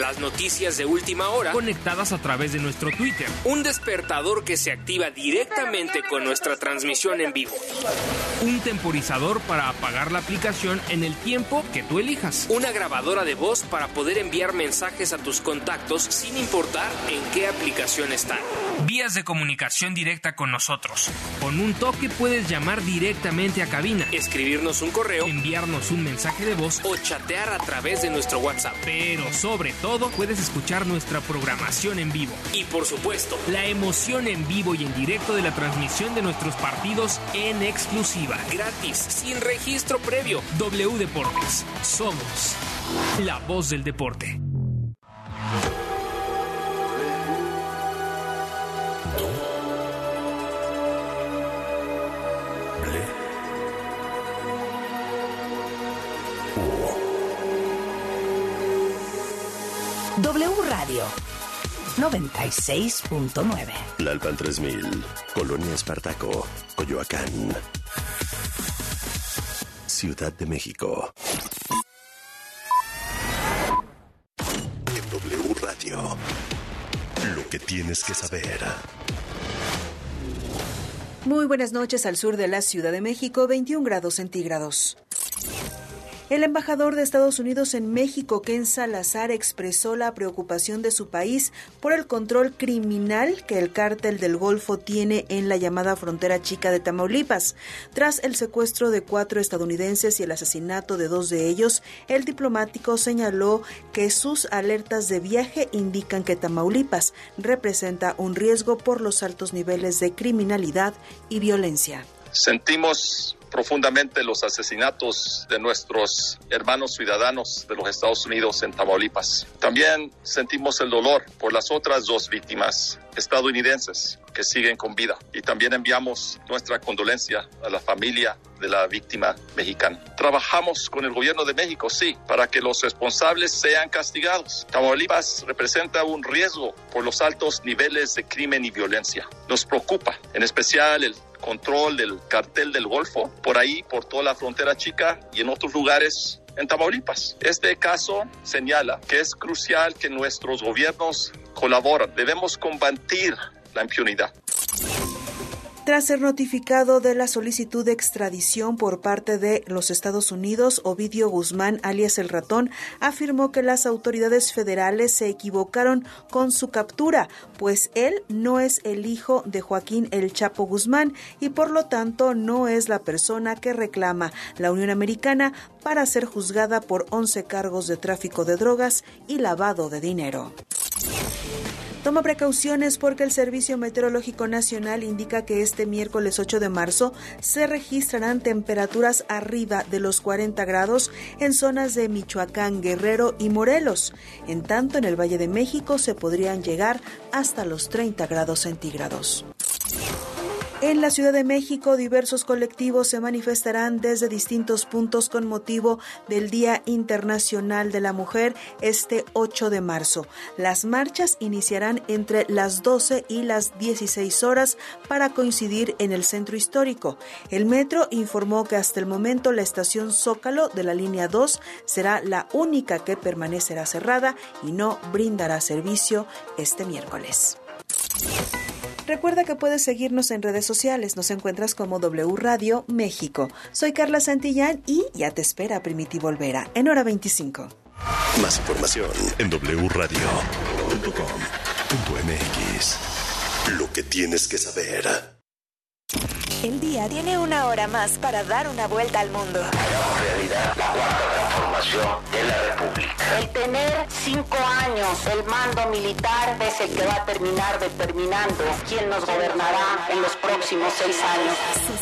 las noticias de última hora conectadas a través de nuestro Twitter, un despertador que se activa directamente con nuestra transmisión en vivo, un temporizador para apagar la aplicación en el tiempo que tú elijas, una grabadora de voz para poder enviar mensajes a tus contactos sin importar en qué aplicación están, vías de comunicación directa con nosotros. Con un toque puedes llamar directamente a cabina, escribirnos un correo, enviarnos un mensaje de voz. O chatear a través de nuestro WhatsApp. Pero sobre todo puedes escuchar nuestra programación en vivo. Y por supuesto, la emoción en vivo y en directo de la transmisión de nuestros partidos en exclusiva. Gratis, sin registro previo. W Deportes. Somos la voz del deporte. W Radio 96.9. La Alpan 3000, Colonia Espartaco, Coyoacán. Ciudad de México. En W Radio. Lo que tienes que saber. Muy buenas noches al sur de la Ciudad de México, 21 grados centígrados. El embajador de Estados Unidos en México, Ken Salazar, expresó la preocupación de su país por el control criminal que el cártel del Golfo tiene en la llamada frontera chica de Tamaulipas. Tras el secuestro de cuatro estadounidenses y el asesinato de dos de ellos, el diplomático señaló que sus alertas de viaje indican que Tamaulipas representa un riesgo por los altos niveles de criminalidad y violencia. Sentimos profundamente los asesinatos de nuestros hermanos ciudadanos de los Estados Unidos en Tamaulipas. También sentimos el dolor por las otras dos víctimas estadounidenses que siguen con vida y también enviamos nuestra condolencia a la familia de la víctima mexicana. Trabajamos con el gobierno de México, sí, para que los responsables sean castigados. Tamaulipas representa un riesgo por los altos niveles de crimen y violencia. Nos preocupa, en especial el control del cartel del Golfo, por ahí, por toda la frontera chica y en otros lugares en Tamaulipas. Este caso señala que es crucial que nuestros gobiernos colaboren. Debemos combatir la impunidad. Tras ser notificado de la solicitud de extradición por parte de los Estados Unidos, Ovidio Guzmán, alias el ratón, afirmó que las autoridades federales se equivocaron con su captura, pues él no es el hijo de Joaquín El Chapo Guzmán y por lo tanto no es la persona que reclama la Unión Americana para ser juzgada por 11 cargos de tráfico de drogas y lavado de dinero. Toma precauciones porque el Servicio Meteorológico Nacional indica que este miércoles 8 de marzo se registrarán temperaturas arriba de los 40 grados en zonas de Michoacán, Guerrero y Morelos. En tanto, en el Valle de México se podrían llegar hasta los 30 grados centígrados. En la Ciudad de México, diversos colectivos se manifestarán desde distintos puntos con motivo del Día Internacional de la Mujer este 8 de marzo. Las marchas iniciarán entre las 12 y las 16 horas para coincidir en el centro histórico. El metro informó que hasta el momento la estación Zócalo de la línea 2 será la única que permanecerá cerrada y no brindará servicio este miércoles. Recuerda que puedes seguirnos en redes sociales. Nos encuentras como W Radio México. Soy Carla Santillán y ya te espera Primitivo Olvera en hora 25. Más información en wradio.com.mx. Lo que tienes que saber. El día tiene una hora más para dar una vuelta al mundo. Hagamos realidad la cuarta transformación de la República. El tener cinco años el mando militar es el que va a terminar determinando quién nos gobernará en los próximos seis años.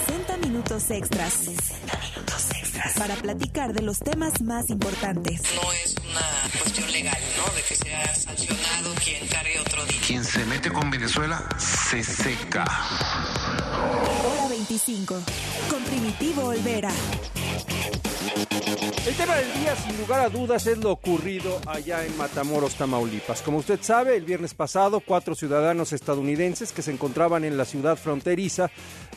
60 minutos extras. 60 minutos extras. Para platicar de los temas más importantes. No es una cuestión legal, ¿no? De que sea sancionado quien cargue otro día. Quien se mete con Venezuela se seca. Hora 25. Con Primitivo Olvera. El tema del día, sin lugar a dudas, es lo ocurrido allá en Matamoros, Tamaulipas. Como usted sabe, el viernes pasado, cuatro ciudadanos estadounidenses que se encontraban en la ciudad fronteriza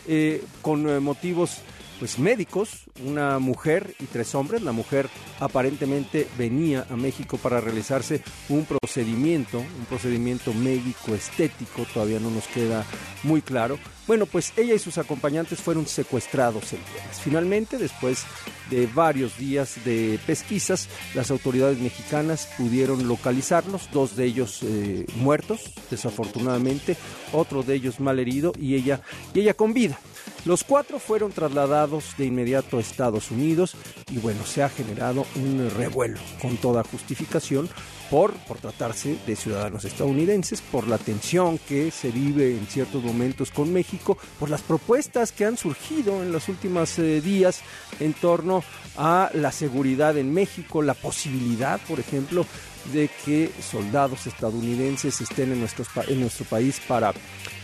eh, con eh, motivos pues médicos, una mujer y tres hombres. La mujer aparentemente venía a México para realizarse un procedimiento, un procedimiento médico estético, todavía no nos queda muy claro. Bueno, pues ella y sus acompañantes fueron secuestrados el viernes. Finalmente, después de varios días de pesquisas, las autoridades mexicanas pudieron localizarlos, dos de ellos eh, muertos, desafortunadamente, otro de ellos mal herido y ella, y ella con vida. Los cuatro fueron trasladados de inmediato a Estados Unidos y bueno, se ha generado un revuelo con toda justificación por, por tratarse de ciudadanos estadounidenses, por la tensión que se vive en ciertos momentos con México, por las propuestas que han surgido en los últimos eh, días en torno a la seguridad en México, la posibilidad, por ejemplo, de que soldados estadounidenses estén en, nuestros, en nuestro país para,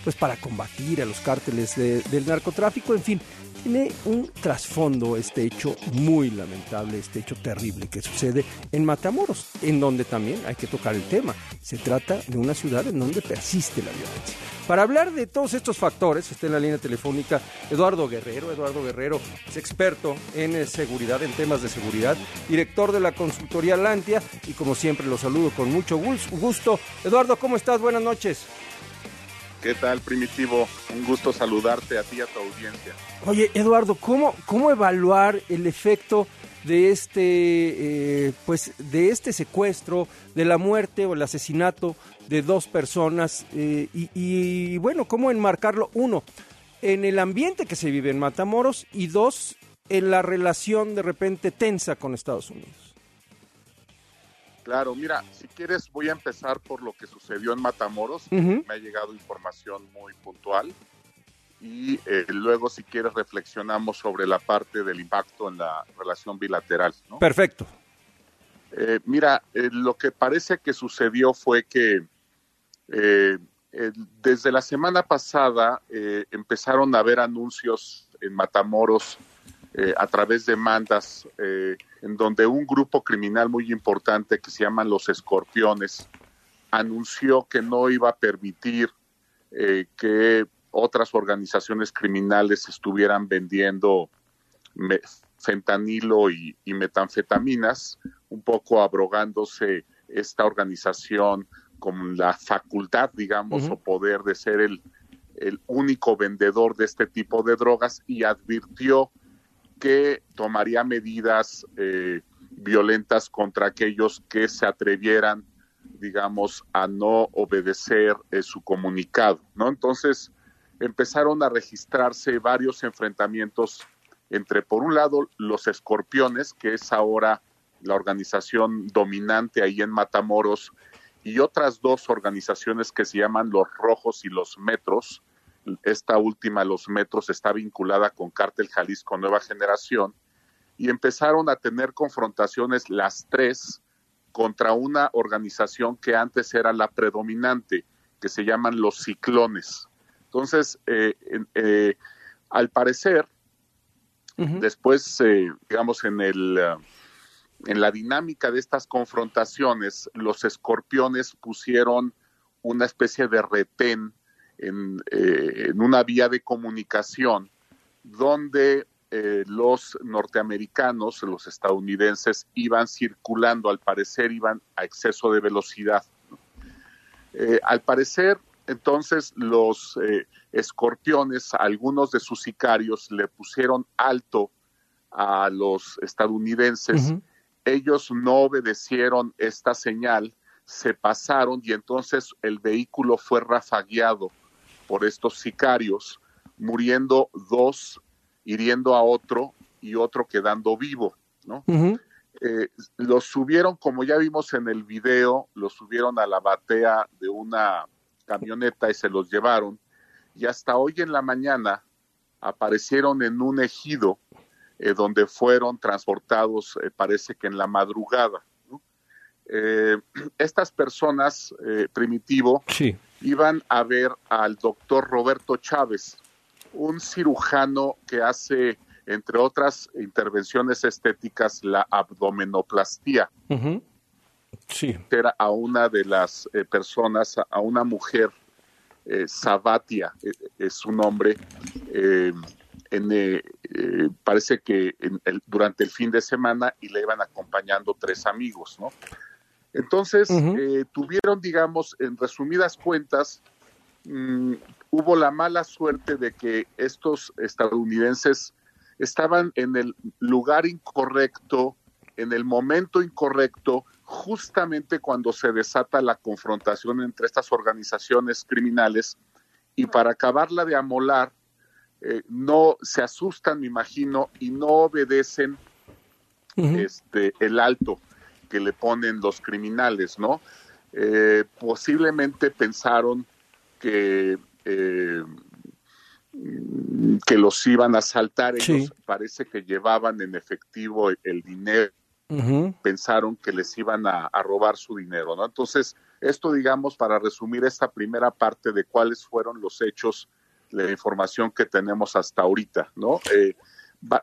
pues para combatir a los cárteles del narcotráfico, en fin, tiene un trasfondo este hecho muy lamentable, este hecho terrible que sucede en Matamoros, en donde también hay que tocar el tema. Se trata de una ciudad en donde persiste la violencia. Para hablar de todos estos factores, está en la línea telefónica Eduardo Guerrero. Eduardo Guerrero es experto en eh, seguridad, en temas de seguridad, director de la consultoría Lantia y como siempre lo saludo con mucho gusto. Eduardo, ¿cómo estás? Buenas noches. ¿Qué tal, Primitivo? Un gusto saludarte a ti y a tu audiencia. Oye, Eduardo, ¿cómo, cómo evaluar el efecto de este, eh, pues, de este secuestro, de la muerte o el asesinato de dos personas eh, y, bueno, cómo enmarcarlo, uno, en el ambiente que se vive en Matamoros y dos, en la relación de repente tensa con Estados Unidos. Claro, mira, si quieres voy a empezar por lo que sucedió en Matamoros, me ha llegado información muy puntual y eh, luego si quieres reflexionamos sobre la parte del impacto en la relación bilateral. Perfecto. Eh, mira, eh, lo que parece que sucedió fue que desde la semana pasada empezaron a haber anuncios en Matamoros a través de mandas en donde un grupo criminal muy importante que se llaman los escorpiones anunció que no iba a permitir que otras organizaciones criminales estuvieran vendiendo fentanilo y, metanfetaminas, un poco abrogándose esta organización con la facultad, digamos, o poder de ser el, el único vendedor de este tipo de drogas y advirtió que tomaría medidas eh, violentas contra aquellos que se atrevieran, digamos, a no obedecer eh, su comunicado, ¿no? Entonces, empezaron a registrarse varios enfrentamientos entre, por un lado, los escorpiones, que es ahora la organización dominante ahí en Matamoros, y otras dos organizaciones que se llaman los Rojos y los Metros. Esta última, los Metros, está vinculada con Cártel Jalisco Nueva Generación, y empezaron a tener confrontaciones las tres contra una organización que antes era la predominante, que se llaman los Ciclones. Entonces, eh, eh, al parecer, después, eh, digamos, en, el, en la dinámica de estas confrontaciones, los escorpiones pusieron una especie de retén en, en una vía de comunicación donde los norteamericanos, los estadounidenses, iban circulando, al parecer iban a exceso de velocidad. al parecer, entonces los eh, escorpiones, algunos de sus sicarios le pusieron alto a los estadounidenses. Ellos no obedecieron esta señal, se pasaron y entonces el vehículo fue rafagueado por estos sicarios, muriendo dos, hiriendo a otro y otro quedando vivo, ¿no? Eh, los subieron, como ya vimos en el video, los subieron a la batea de una camioneta y se los llevaron. Y hasta hoy en la mañana aparecieron en un ejido eh, donde fueron transportados, eh, parece que en la madrugada. Eh, estas personas, Primitivo, iban a ver al doctor Roberto Chávez, un cirujano que hace, entre otras intervenciones estéticas, la abdomenoplastía sí. era a una de las eh, personas, a una mujer, eh, Sabatia eh, es su nombre, en, eh, eh, parece que durante el fin de semana y le iban acompañando tres amigos, ¿no? Entonces, eh, tuvieron, digamos, en resumidas cuentas, mm, hubo la mala suerte de que estos estadounidenses estaban en el lugar incorrecto, en el momento incorrecto, justamente cuando se desata la confrontación entre estas organizaciones criminales. Y para acabarla de amolar, eh, no se asustan, me imagino, y no obedecen este, el alto que le ponen los criminales, ¿no? Eh, posiblemente pensaron que, eh, que los iban a asaltar, ellos parece que llevaban en efectivo el, dinero, pensaron que les iban a, a, robar su dinero, ¿no? Entonces, esto digamos para resumir esta primera parte de cuáles fueron los hechos la información que tenemos hasta ahorita, ¿no? Eh,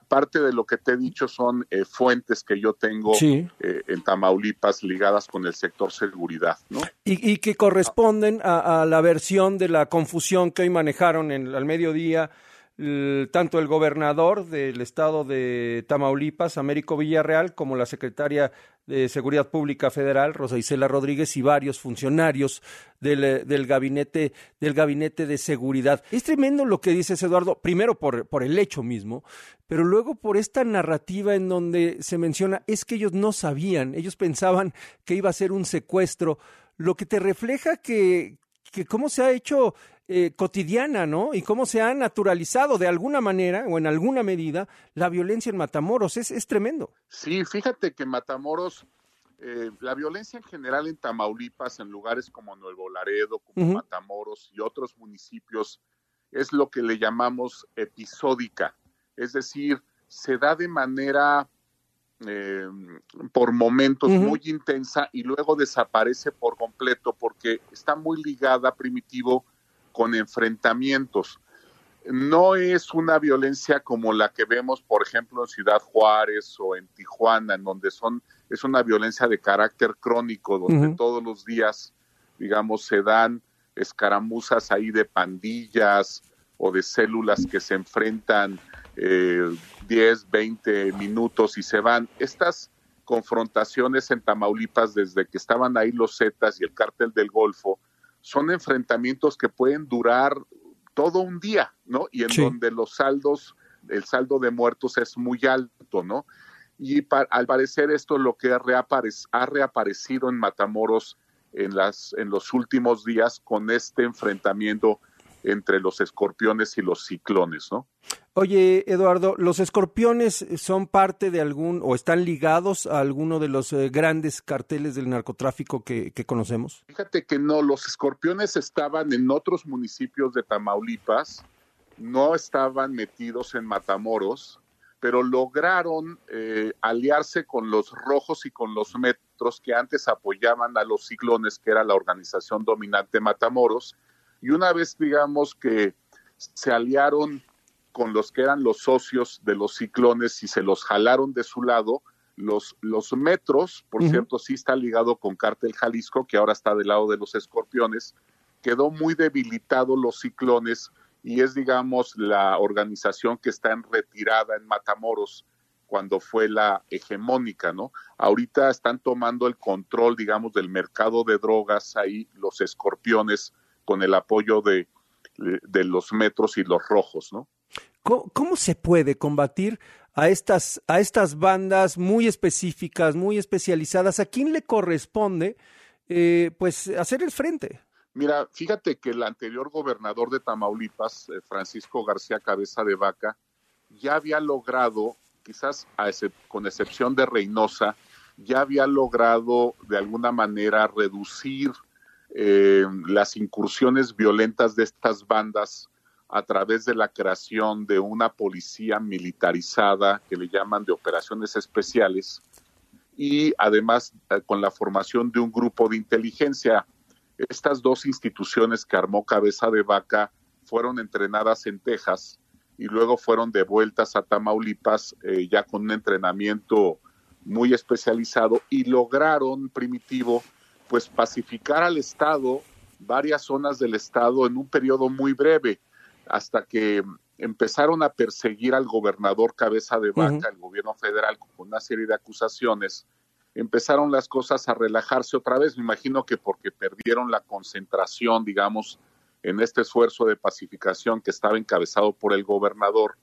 parte de lo que te he dicho son eh, fuentes que yo tengo eh, en Tamaulipas ligadas con el sector seguridad, ¿no? Y, que corresponden a, la versión de la confusión que hoy manejaron en, al mediodía tanto el gobernador del estado de Tamaulipas, Américo Villarreal, como la secretaria de Seguridad Pública Federal, Rosa Isela Rodríguez, y varios funcionarios del, del, gabinete, del gabinete de seguridad. Es tremendo lo que dices, Eduardo, primero por, por el hecho mismo, pero luego por esta narrativa en donde se menciona, es que ellos no sabían, ellos pensaban que iba a ser un secuestro, lo que te refleja que, que cómo se ha hecho eh, cotidiana, ¿no? Y cómo se ha naturalizado de alguna manera o en alguna medida la violencia en Matamoros. Es, es tremendo. Sí, fíjate que Matamoros, eh, la violencia en general en Tamaulipas, en lugares como Nuevo Laredo, como Matamoros y otros municipios, es lo que le llamamos episódica. Es decir, se da de manera eh, por momentos muy intensa y luego desaparece por completo porque está muy ligada, primitivo, con enfrentamientos. No es una violencia como la que vemos, por ejemplo, en Ciudad Juárez o en Tijuana, en donde son es una violencia de carácter crónico, donde todos los días, digamos, se dan escaramuzas ahí de pandillas o de células que se enfrentan eh, 10, 20 minutos y se van. Estas confrontaciones en Tamaulipas, desde que estaban ahí los Zetas y el cártel del Golfo, son enfrentamientos que pueden durar todo un día, ¿no? Y en donde los saldos, el saldo de muertos es muy alto, ¿no? Y al parecer esto es lo que ha, ha reaparecido en Matamoros en, las, en los últimos días con este enfrentamiento entre los escorpiones y los ciclones, ¿no? Oye, Eduardo, ¿los escorpiones son parte de algún o están ligados a alguno de los eh, grandes carteles del narcotráfico que, conocemos? Fíjate que no, los escorpiones estaban en otros municipios de Tamaulipas, no estaban metidos en Matamoros, pero lograron eh, aliarse con los rojos y con los metros que antes apoyaban a los ciclones, que era la organización dominante Matamoros, y una vez digamos que se aliaron con los que eran los socios de los ciclones y se los jalaron de su lado. Los, los metros, por cierto, sí está ligado con Cártel Jalisco, que ahora está del lado de los escorpiones. Quedó muy debilitado los ciclones y es, digamos, la organización que está en retirada en Matamoros cuando fue la hegemónica, ¿no? Ahorita están tomando el control, digamos, del mercado de drogas ahí los escorpiones con el apoyo de, de los metros y los rojos, ¿no? ¿Cómo, se puede combatir a estas, a estas bandas muy específicas, muy especializadas? ¿A quién le corresponde eh, pues hacer el frente? Mira, fíjate que el anterior gobernador de Tamaulipas, eh, Francisco García Cabeza de Vaca, ya había logrado, quizás con excepción de Reynosa, ya había logrado de alguna manera reducir eh, las incursiones violentas de estas bandas a través de la creación de una policía militarizada que le llaman de operaciones especiales y además eh, con la formación de un grupo de inteligencia. Estas dos instituciones que armó Cabeza de Vaca fueron entrenadas en Texas y luego fueron devueltas a Tamaulipas eh, ya con un entrenamiento muy especializado y lograron, primitivo, pues pacificar al Estado, varias zonas del Estado en un periodo muy breve hasta que empezaron a perseguir al gobernador cabeza de vaca, el gobierno federal, con una serie de acusaciones, empezaron las cosas a relajarse otra vez. Me imagino que porque perdieron la concentración, digamos, en este esfuerzo de pacificación que estaba encabezado por el gobernador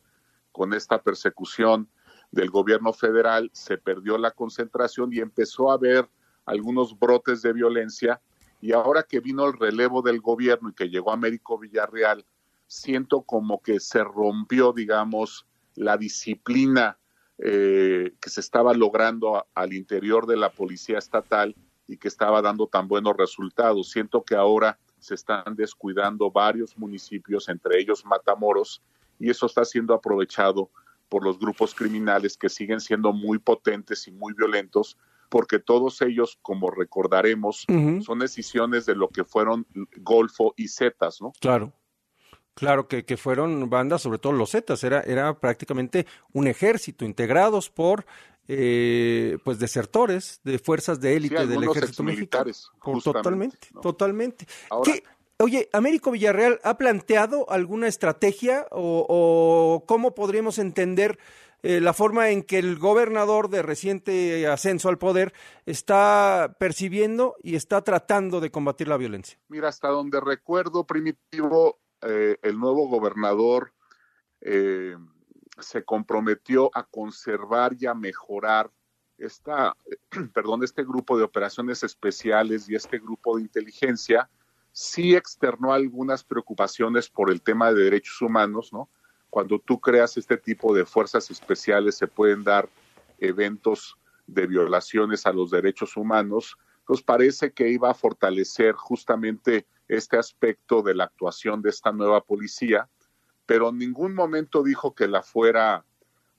con esta persecución del gobierno federal, se perdió la concentración y empezó a haber algunos brotes de violencia. Y ahora que vino el relevo del gobierno y que llegó Américo Villarreal, siento como que se rompió, digamos, la disciplina eh, que se estaba logrando al interior de la policía estatal y que estaba dando tan buenos resultados. Siento que ahora se están descuidando varios municipios, entre ellos Matamoros, y eso está siendo aprovechado por los grupos criminales que siguen siendo muy potentes y muy violentos, porque todos ellos, como recordaremos, son decisiones de lo que fueron Golfo y Zetas, ¿no? Claro. Claro que, que fueron bandas, sobre todo los Zetas, era, era prácticamente un ejército integrados por eh, pues desertores de fuerzas de élite del ejército mexicano. Totalmente, totalmente. oye, Américo Villarreal, ¿ha planteado alguna estrategia o, cómo podríamos entender eh, la forma en que el gobernador de reciente ascenso al poder está percibiendo y está tratando de combatir la violencia? Mira, hasta donde recuerdo, Primitivo, eh, el nuevo gobernador eh, se comprometió a conservar y a mejorar esta, perdón, este grupo de operaciones especiales y este grupo de inteligencia, sí externó algunas preocupaciones por el tema de derechos humanos, ¿no? Cuando tú creas este tipo de fuerzas especiales se pueden dar eventos de violaciones a los derechos humanos, pues parece que iba a fortalecer justamente este aspecto de la actuación de esta nueva policía, pero en ningún momento dijo que la fuera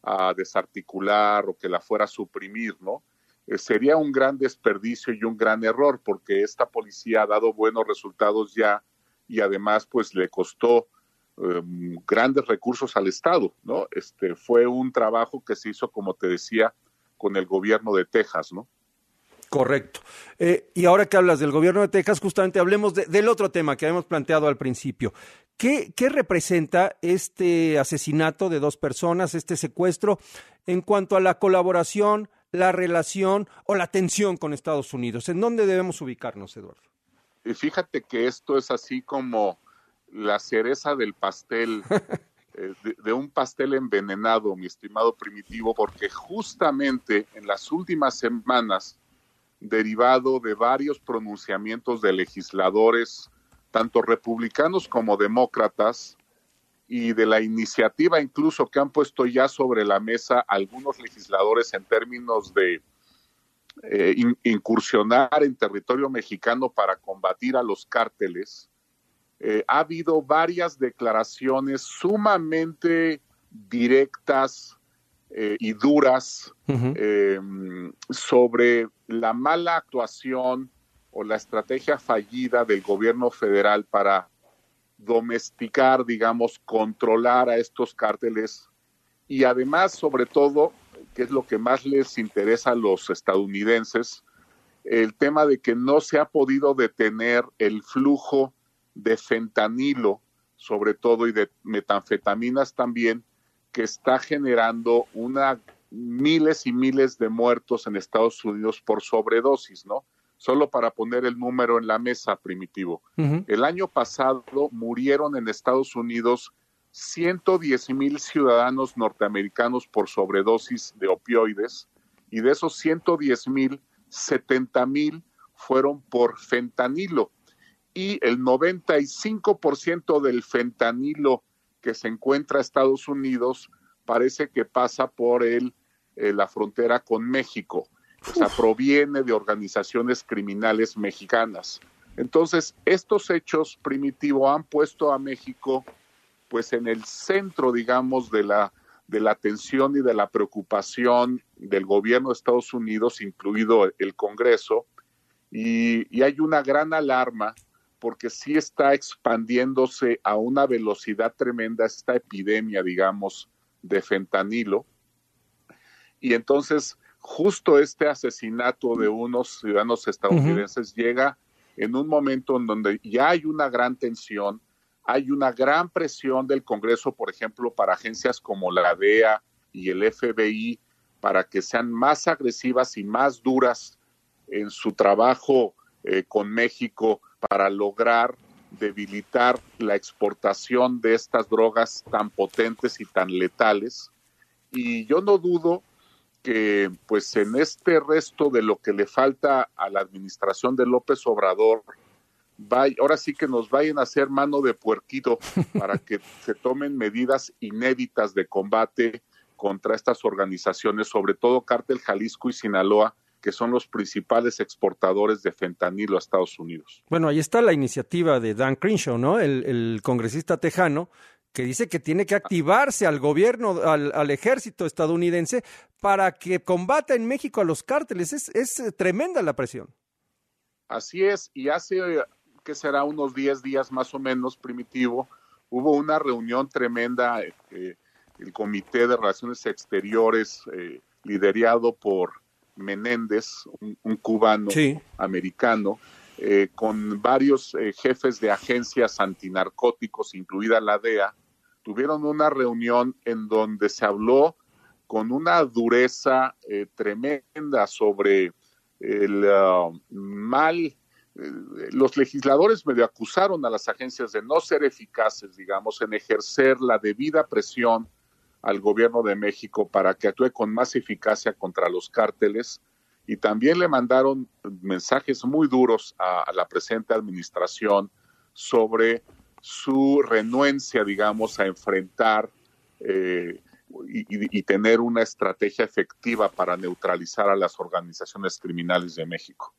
a desarticular o que la fuera a suprimir, ¿no? Eh, sería un gran desperdicio y un gran error porque esta policía ha dado buenos resultados ya y además pues le costó em, grandes recursos al Estado, ¿no? Este fue un trabajo que se hizo, como te decía, con el gobierno de Texas, ¿no? Correcto. Eh, y ahora que hablas del gobierno de Texas, justamente hablemos del otro tema que habíamos planteado al principio. ¿Qué, ¿Qué, representa este asesinato de dos personas, este secuestro, en cuanto a la colaboración, la relación o la tensión con Estados Unidos? ¿En dónde debemos ubicarnos, Eduardo? Y fíjate que esto es así como la cereza del pastel, eh, de un pastel envenenado, mi estimado primitivo, porque justamente en las últimas semanas derivado de varios pronunciamientos de legisladores, tanto republicanos como demócratas, y de la iniciativa incluso que han puesto ya sobre la mesa algunos legisladores en términos de eh, incursionar en territorio mexicano para combatir a los cárteles, eh, ha habido varias declaraciones sumamente directas, eh, y duras em, sobre la mala actuación o la estrategia fallida del gobierno federal para domesticar, digamos, controlar a estos cárteles. Y además, sobre todo, que es lo que más les interesa a los estadounidenses, el tema de que no se ha podido detener el flujo de fentanilo, sobre todo, y de metanfetaminas también, que está generando una miles y miles de muertos en Estados Unidos por sobredosis, ¿no? Solo para poner el número en la mesa, primitivo. El año pasado murieron en Estados Unidos 110 mil ciudadanos norteamericanos por sobredosis de opioides y de esos 110 mil, 70 mil fueron por fentanilo y el 95% del fentanilo que se encuentra Estados Unidos parece que pasa por el, eh, la frontera con México, o sea, proviene de organizaciones criminales mexicanas. Entonces, estos hechos primitivos han puesto a México pues en el centro, digamos, de la, de la atención y de la preocupación del gobierno de Estados Unidos, incluido el Congreso, y, y hay una gran alarma porque sí está expandiéndose a una velocidad tremenda esta epidemia, digamos, de fentanilo. Y entonces, justo este asesinato de unos ciudadanos estadounidenses llega en un momento en donde ya hay una gran tensión, hay una gran presión del Congreso, por ejemplo, para agencias como la DEA y el FBI, para que sean más agresivas y más duras en su trabajo eh, con México para lograr debilitar la exportación de estas drogas tan potentes y tan letales. Y yo no dudo que pues en este resto de lo que le falta a la administración de López Obrador, ahora sí que nos vayan a hacer mano de puerquito para que se tomen medidas inéditas de combate contra estas organizaciones, sobre todo Cártel Jalisco y Sinaloa, que son los principales exportadores de fentanilo a Estados Unidos. Bueno, ahí está la iniciativa de Dan Crenshaw, ¿no? El, congresista tejano, que dice que tiene que activarse al gobierno, al, ejército estadounidense para que combata en México a los cárteles. Es, es tremenda la presión. Así es, y hace que será unos 10 días más o menos, primitivo, hubo una reunión tremenda, eh, el Comité de Relaciones Exteriores, eh, liderado por Menéndez, un, cubano americano, eh, con varios jefes de agencias antinarcóticos, incluida la DEA, tuvieron una reunión en donde se habló con una dureza tremenda sobre el uh, mal eh, los legisladores medio acusaron a las agencias de no ser eficaces, digamos, en ejercer la debida presión al gobierno de México para que actúe con más eficacia contra los cárteles y también le mandaron mensajes muy duros a, la presente administración sobre su renuencia, digamos, a enfrentar eh, y, y, tener una estrategia efectiva para neutralizar a las organizaciones criminales de México.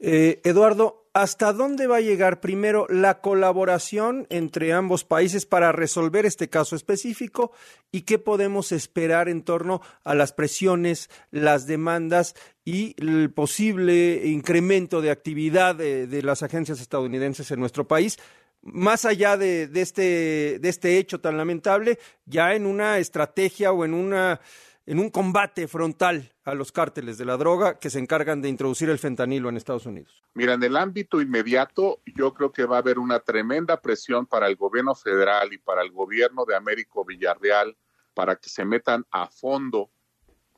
Eh, Eduardo, ¿hasta dónde va a llegar primero la colaboración entre ambos países para resolver este caso específico y qué podemos esperar en torno a las presiones, las demandas y el posible incremento de actividad de, las agencias estadounidenses en nuestro país? Más allá de, este, de este hecho tan lamentable, ya en una estrategia o en una en un combate frontal a los cárteles de la droga que se encargan de introducir el fentanilo en Estados Unidos? Mira, en el ámbito inmediato yo creo que va a haber una tremenda presión para el gobierno federal y para el gobierno de Américo Villarreal para que se metan a fondo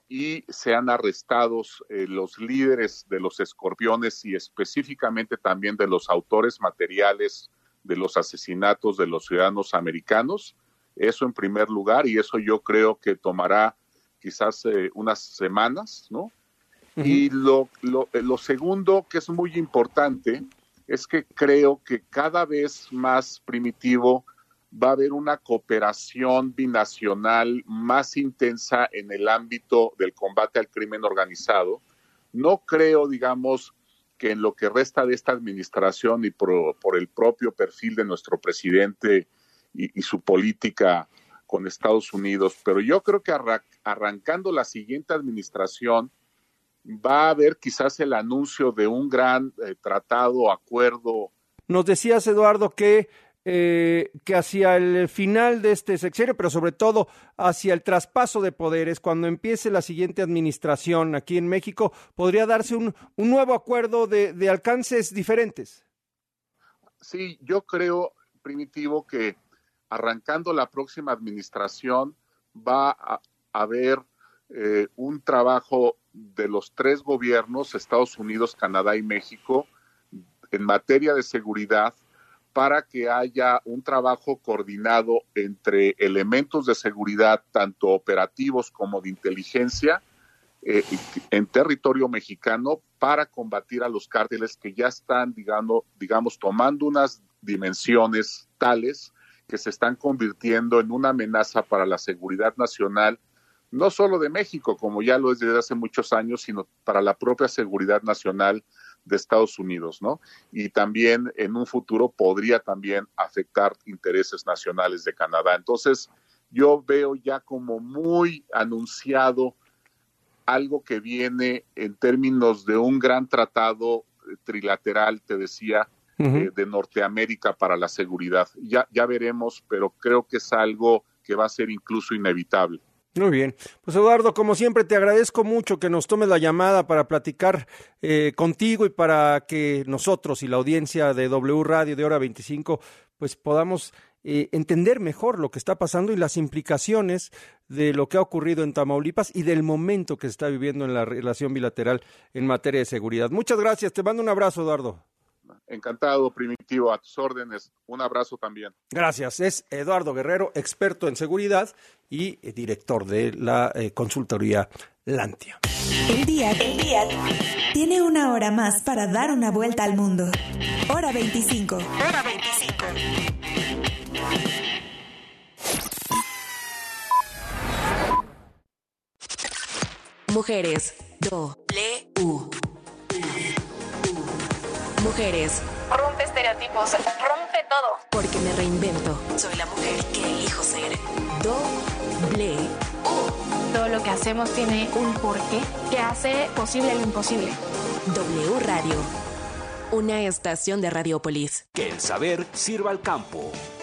y sean arrestados eh, los líderes de los escorpiones y específicamente también de los autores materiales de los asesinatos de los ciudadanos americanos. Eso en primer lugar y eso yo creo que tomará quizás eh, unas semanas, ¿no? Y lo, lo, eh, lo segundo que es muy importante es que creo que cada vez más primitivo va a haber una cooperación binacional más intensa en el ámbito del combate al crimen organizado. No creo, digamos, que en lo que resta de esta administración y por, por el propio perfil de nuestro presidente y, y, su política con Estados Unidos, pero yo creo que arrancando la siguiente administración va a haber quizás el anuncio de un gran eh, tratado, acuerdo. Nos decías, Eduardo, que, eh, que hacia el final de este sexenio, pero sobre todo hacia el traspaso de poderes, cuando empiece la siguiente administración aquí en México, podría darse un, un nuevo acuerdo de, de alcances diferentes. Sí, yo creo, Primitivo, que arrancando la próxima administración va a haber eh, un trabajo de los tres gobiernos, Estados Unidos, Canadá y México, en materia de seguridad para que haya un trabajo coordinado entre elementos de seguridad, tanto operativos como de inteligencia, eh, en territorio mexicano para combatir a los cárteles que ya están, digamos, digamos, tomando unas dimensiones tales que se están convirtiendo en una amenaza para la seguridad nacional, no solo de México, como ya lo es desde hace muchos años, sino para la propia seguridad nacional de Estados Unidos, ¿no? Y también en un futuro podría también afectar intereses nacionales de Canadá. Entonces, yo veo ya como muy anunciado algo que viene en términos de un gran tratado trilateral, te decía, eh, de Norteamérica para la seguridad. Ya, ya veremos, pero creo que es algo que va a ser incluso inevitable. Muy bien. Pues Eduardo, como siempre, te agradezco mucho que nos tomes la llamada para platicar eh, contigo y para que nosotros y la audiencia de W Radio de Hora 25 pues podamos eh, entender mejor lo que está pasando y las implicaciones de lo que ha ocurrido en Tamaulipas y del momento que se está viviendo en la relación bilateral en materia de seguridad. Muchas gracias. Te mando un abrazo, Eduardo. Encantado, Primitivo, a tus órdenes. Un abrazo también. Gracias. Es Eduardo Guerrero, experto en seguridad y eh, director de la eh, consultoría Lantia. El día, el día tiene una hora más para dar una vuelta al mundo. Hora 25. Hora 25. Mujeres. Do. Le. U. Mujeres. Rompe estereotipos, rompe todo. Porque me reinvento. Soy la mujer que elijo ser. Doble U. Todo lo que hacemos tiene un porqué que hace posible lo imposible. W Radio. Una estación de Radiopolis. Que el saber sirva al campo.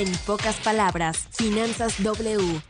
En pocas palabras, Finanzas W.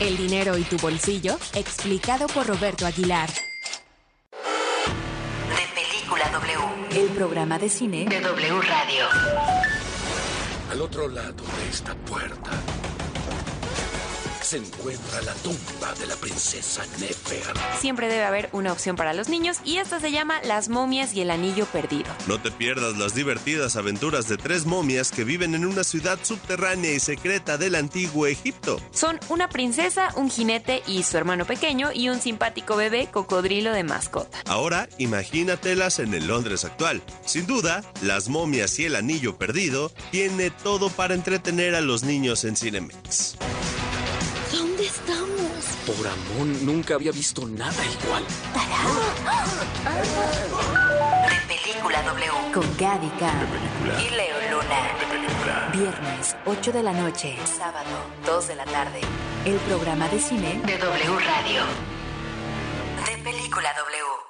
El dinero y tu bolsillo, explicado por Roberto Aguilar. De Película W. El programa de cine de W Radio. Al otro lado de esta puerta se encuentra la tumba de la princesa Nefer. Siempre debe haber una opción para los niños y esta se llama Las momias y el anillo perdido. No te pierdas las divertidas aventuras de tres momias que viven en una ciudad subterránea y secreta del antiguo Egipto. Son una princesa, un jinete y su hermano pequeño y un simpático bebé cocodrilo de mascota. Ahora imagínatelas en el Londres actual. Sin duda, Las momias y el anillo perdido tiene todo para entretener a los niños en Cinemex. Por Amón, nunca había visto nada igual. De Película W. Con Gavica Y Leo Luna. Viernes, 8 de la noche. Sábado, 2 de la tarde. El programa de cine De W Radio. De Película W.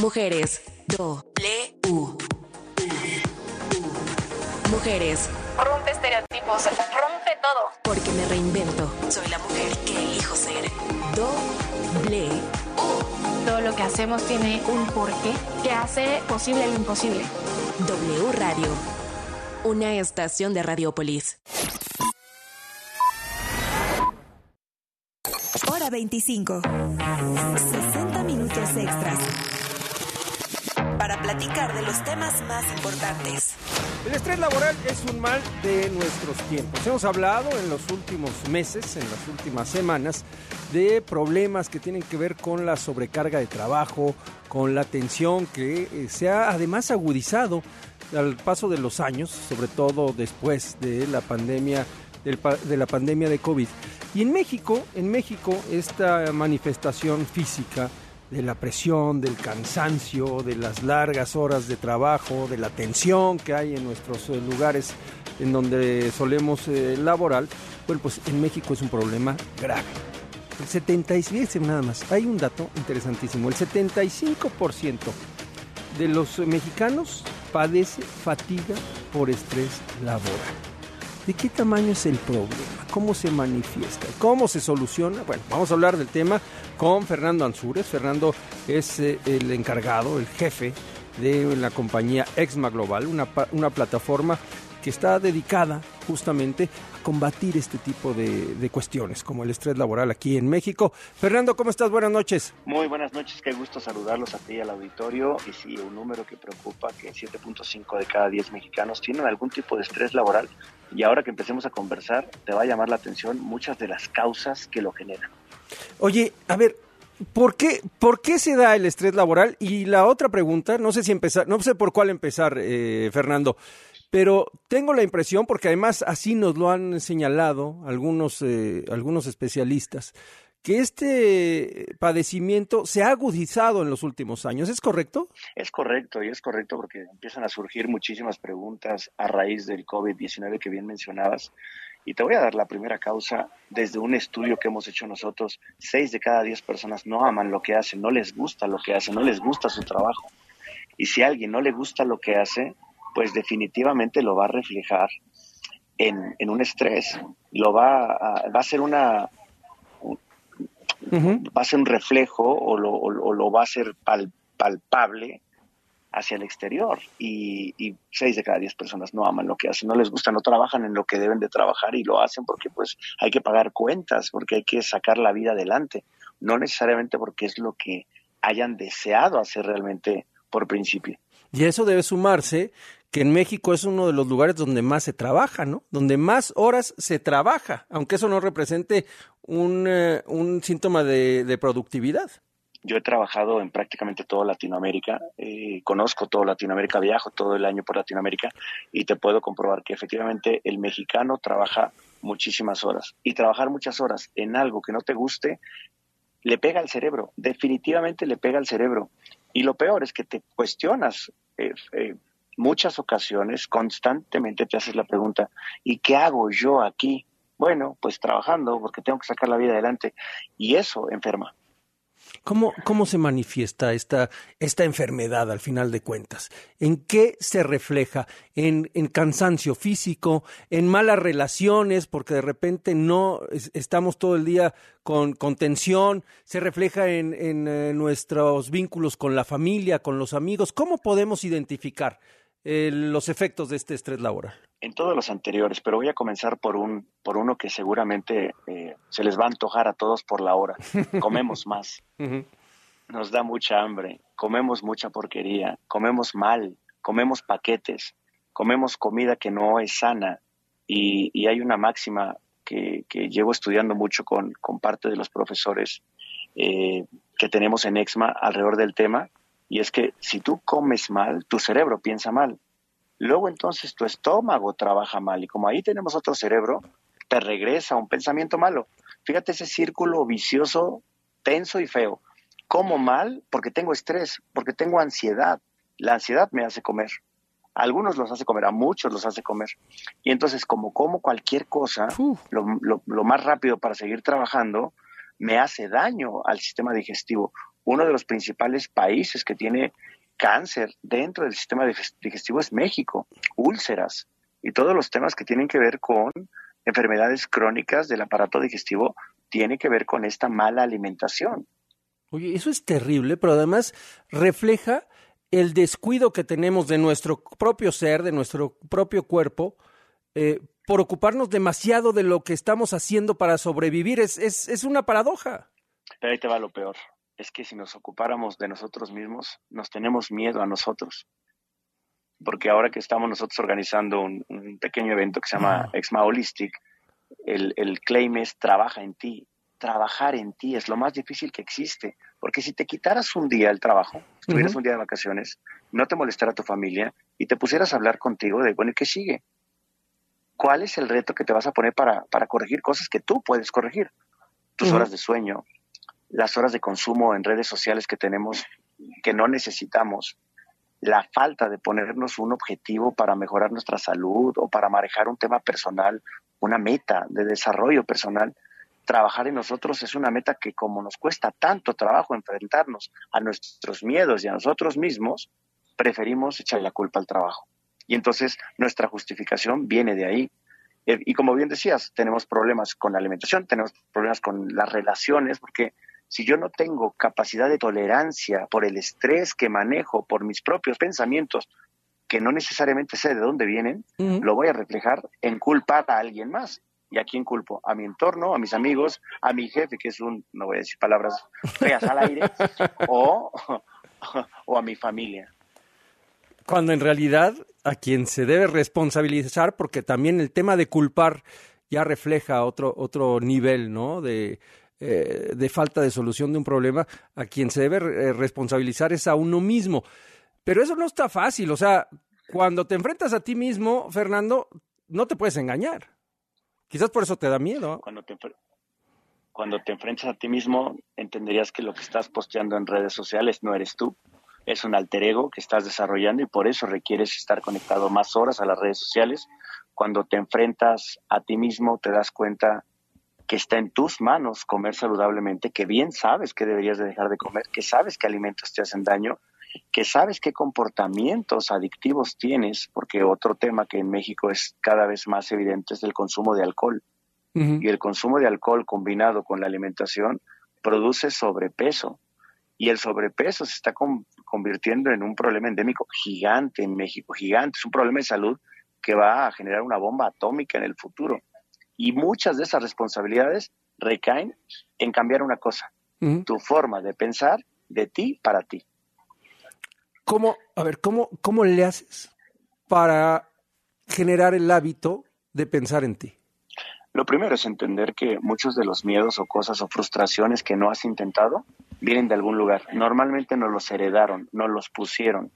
Mujeres. Do. Le. U. Mujeres. Rompe estereotipos, rompe todo. Porque me reinvento. Soy la mujer que elijo ser. Doble. U. Todo lo que hacemos tiene un porqué que hace posible lo imposible. W Radio. Una estación de Radiopolis. Hora 25. 60 minutos extras. Para platicar de los temas más importantes. El estrés laboral es un mal de nuestros tiempos. Hemos hablado en los últimos meses, en las últimas semanas, de problemas que tienen que ver con la sobrecarga de trabajo, con la tensión que eh, se ha además agudizado al paso de los años, sobre todo después de la pandemia de la pandemia de COVID. Y en México, en México esta manifestación física de la presión, del cansancio, de las largas horas de trabajo, de la tensión que hay en nuestros eh, lugares en donde solemos eh, laborar, bueno, pues en México es un problema grave. El 75, nada más, hay un dato interesantísimo, el 75% de los mexicanos padece fatiga por estrés laboral. ¿De qué tamaño es el problema? ¿Cómo se manifiesta? ¿Cómo se soluciona? Bueno, vamos a hablar del tema con Fernando Ansúrez. Fernando es eh, el encargado, el jefe de la compañía Exma Global, una, una plataforma que está dedicada justamente a combatir este tipo de, de cuestiones, como el estrés laboral aquí en México. Fernando, ¿cómo estás? Buenas noches. Muy buenas noches, qué gusto saludarlos a ti y al auditorio. Y sí, un número que preocupa, que 7.5 de cada 10 mexicanos tienen algún tipo de estrés laboral. Y ahora que empecemos a conversar, te va a llamar la atención muchas de las causas que lo generan. Oye, a ver, ¿por qué, ¿por qué se da el estrés laboral? Y la otra pregunta, no sé si empezar, no sé por cuál empezar, eh, Fernando, pero tengo la impresión, porque además así nos lo han señalado algunos, eh, algunos especialistas, que este padecimiento se ha agudizado en los últimos años. ¿Es correcto? Es correcto, y es correcto porque empiezan a surgir muchísimas preguntas a raíz del COVID-19 que bien mencionabas. Y te voy a dar la primera causa desde un estudio que hemos hecho nosotros. Seis de cada diez personas no aman lo que hacen, no les gusta lo que hacen, no les gusta su trabajo. Y si a alguien no le gusta lo que hace, pues definitivamente lo va a reflejar en, en un estrés. Lo va a, va a ser una va a ser un reflejo o lo, o lo- va a ser pal- palpable hacia el exterior. Y, y seis de cada diez personas no aman lo que hacen, no les gusta, no trabajan en lo que deben de trabajar y lo hacen porque pues hay que pagar cuentas, porque hay que sacar la vida adelante, no necesariamente porque es lo que hayan deseado hacer realmente por principio. Y eso debe sumarse que en México es uno de los lugares donde más se trabaja, ¿no? Donde más horas se trabaja, aunque eso no represente un, eh, un síntoma de, productividad. Yo he trabajado en prácticamente toda Latinoamérica, eh, conozco toda Latinoamérica, viajo todo el año por Latinoamérica y te puedo comprobar que efectivamente el mexicano trabaja muchísimas horas y trabajar muchas horas en algo que no te guste le pega al cerebro, definitivamente le pega al cerebro. Y lo peor es que te cuestionas eh, eh, muchas ocasiones, constantemente te haces la pregunta, ¿y qué hago yo aquí? Bueno, pues trabajando porque tengo que sacar la vida adelante y eso enferma. ¿Cómo, ¿Cómo se manifiesta esta, esta enfermedad al final de cuentas? ¿En qué se refleja? ¿En, en cansancio físico? ¿En malas relaciones? Porque de repente no es- estamos todo el día con, con tensión. ¿Se refleja en, en, eh, nuestros vínculos con la familia, con los amigos? ¿Cómo podemos identificar eh, los efectos de este estrés laboral? en todos los anteriores, pero voy a comenzar por un por uno que seguramente eh, se les va a antojar a todos por la hora. Comemos más, nos da mucha hambre, comemos mucha porquería, comemos mal, comemos paquetes, comemos comida que no es sana. Y, y hay una máxima que, que llevo estudiando mucho con, con parte de los profesores eh, que tenemos en EXMA alrededor del tema, y es que si tú comes mal, tu cerebro piensa mal. Luego entonces tu estómago trabaja mal y como ahí tenemos otro cerebro, te regresa un pensamiento malo. Fíjate ese círculo vicioso, tenso y feo. Como mal porque tengo estrés, porque tengo ansiedad. La ansiedad me hace comer. A algunos los hace comer, a muchos los hace comer. Y entonces, como como cualquier cosa, lo, lo más rápido para seguir trabajando, me hace daño al sistema digestivo. Uno de los principales países que tiene cáncer dentro del sistema digestivo es México, úlceras y todos los temas que tienen que ver con enfermedades crónicas del aparato digestivo tiene que ver con esta mala alimentación. Oye, eso es terrible, pero además refleja el descuido que tenemos de nuestro propio ser, de nuestro propio cuerpo, eh, por ocuparnos demasiado de lo que estamos haciendo para sobrevivir. Es, es, es una paradoja. Pero ahí te va lo peor. Es que si nos ocupáramos de nosotros mismos, nos tenemos miedo a nosotros porque ahora que estamos nosotros organizando un, pequeño evento que se llama Exma Holistic, el, el claim es trabaja en ti. Trabajar en ti es lo más difícil que existe, porque si te quitaras un día el trabajo, tuvieras un día de vacaciones, no te molestara tu familia y te pusieras a hablar contigo de, bueno, ¿y qué sigue? ¿Cuál es el reto que te vas a poner para, para corregir cosas que tú puedes corregir? Tus horas de sueño, las horas de consumo en redes sociales que tenemos que no necesitamos, la falta de ponernos un objetivo para mejorar nuestra salud o para manejar un tema personal, una meta de desarrollo personal, trabajar en nosotros es una meta que como nos cuesta tanto trabajo enfrentarnos a nuestros miedos y a nosotros mismos, preferimos echarle la culpa al trabajo. Y entonces nuestra justificación viene de ahí. Eh, y como bien decías, tenemos problemas con la alimentación, tenemos problemas con las relaciones, porque si yo no tengo capacidad de tolerancia por el estrés que manejo, por mis propios pensamientos, que no necesariamente sé de dónde vienen, lo voy a reflejar en culpar a alguien más. ¿Y a quién culpo? A mi entorno, a mis amigos, a mi jefe, que es un, no voy a decir palabras feas al aire, o, o a mi familia. Cuando en realidad a quien se debe responsabilizar, porque también el tema de culpar ya refleja otro, otro nivel, ¿no? De, eh, de falta de solución de un problema, a quien se debe eh, responsabilizar es a uno mismo. Pero eso no está fácil, o sea, cuando te enfrentas a ti mismo, Fernando, no te puedes engañar. Quizás por eso te da miedo. Cuando te, cuando te enfrentas a ti mismo, entenderías que lo que estás posteando en redes sociales no eres tú. Es un alter ego que estás desarrollando y por eso requieres estar conectado más horas a las redes sociales. Cuando te enfrentas a ti mismo, te das cuenta que está en tus manos comer saludablemente, que bien sabes que deberías de dejar de comer, que sabes qué alimentos te hacen daño, que sabes qué comportamientos adictivos tienes, porque otro tema que en México es cada vez más evidente es el consumo de alcohol. Y el consumo de alcohol combinado con la alimentación produce sobrepeso. Y el sobrepeso se está convirtiendo en un problema endémico gigante en México, gigante. Es un problema de salud que va a generar una bomba atómica en el futuro. Y muchas de esas responsabilidades recaen en cambiar una cosa, tu forma de pensar de ti para ti. ¿Cómo, a ver, cómo, cómo le haces para generar el hábito de pensar en ti? Lo primero es entender que muchos de los miedos o cosas o frustraciones que no has intentado vienen de algún lugar. Normalmente no los heredaron, no los pusieron.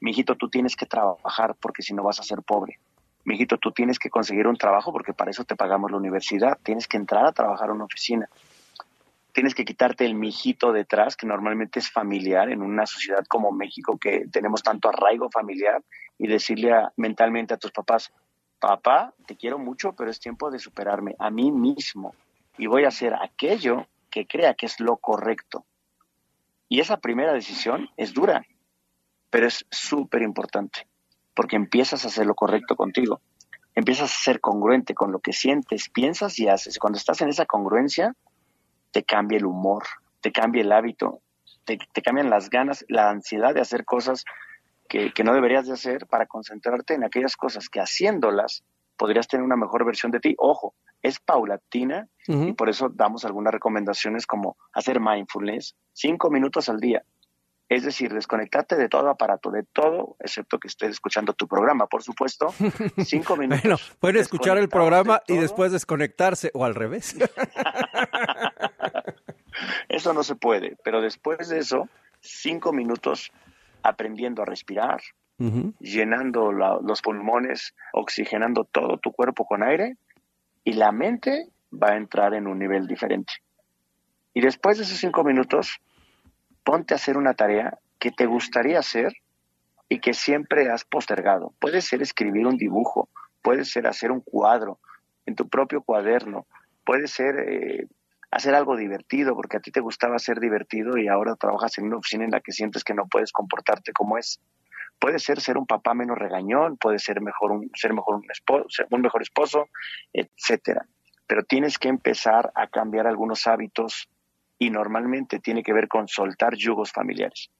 Mijito, tú tienes que trabajar porque si no vas a ser pobre mijito, tú tienes que conseguir un trabajo porque para eso te pagamos la universidad, tienes que entrar a trabajar a una oficina, tienes que quitarte el mijito detrás, que normalmente es familiar en una sociedad como México, que tenemos tanto arraigo familiar, y decirle mentalmente a tus papás, papá, te quiero mucho, pero es tiempo de superarme a mí mismo. Y voy a hacer aquello que crea que es lo correcto. Y esa primera decisión es dura, pero es súper importante porque empiezas a hacer lo correcto contigo, empiezas a ser congruente con lo que sientes, piensas y haces. Cuando estás en esa congruencia, te cambia el humor, te cambia el hábito, te, cambian las ganas, la ansiedad de hacer cosas que, no deberías de hacer para concentrarte en aquellas cosas que haciéndolas podrías tener una mejor versión de ti. Ojo, es paulatina y por eso damos algunas recomendaciones como hacer mindfulness cinco minutos al día. Es decir, desconectarte de todo aparato, de todo, excepto que estés escuchando tu programa, por supuesto. Cinco minutos. bueno, pueden escuchar el programa y después desconectarse, o al revés. Eso no se puede, pero después de eso, cinco minutos aprendiendo a respirar, llenando los pulmones, oxigenando todo tu cuerpo con aire y la mente va a entrar en un nivel diferente. Y después de esos cinco minutos, ponte a hacer una tarea que te gustaría hacer y que siempre has postergado. Puede ser escribir un dibujo, puede ser hacer un cuadro en tu propio cuaderno, puede ser eh, hacer algo divertido, porque a ti te gustaba ser divertido y ahora trabajas en una oficina en la que sientes que no puedes comportarte como es. Puede ser ser un papá menos regañón, puede ser mejor un, ser mejor un, esposo, un mejor esposo, etcétera. Pero tienes que empezar a cambiar algunos hábitos y normalmente tiene que ver con soltar yugos familiares.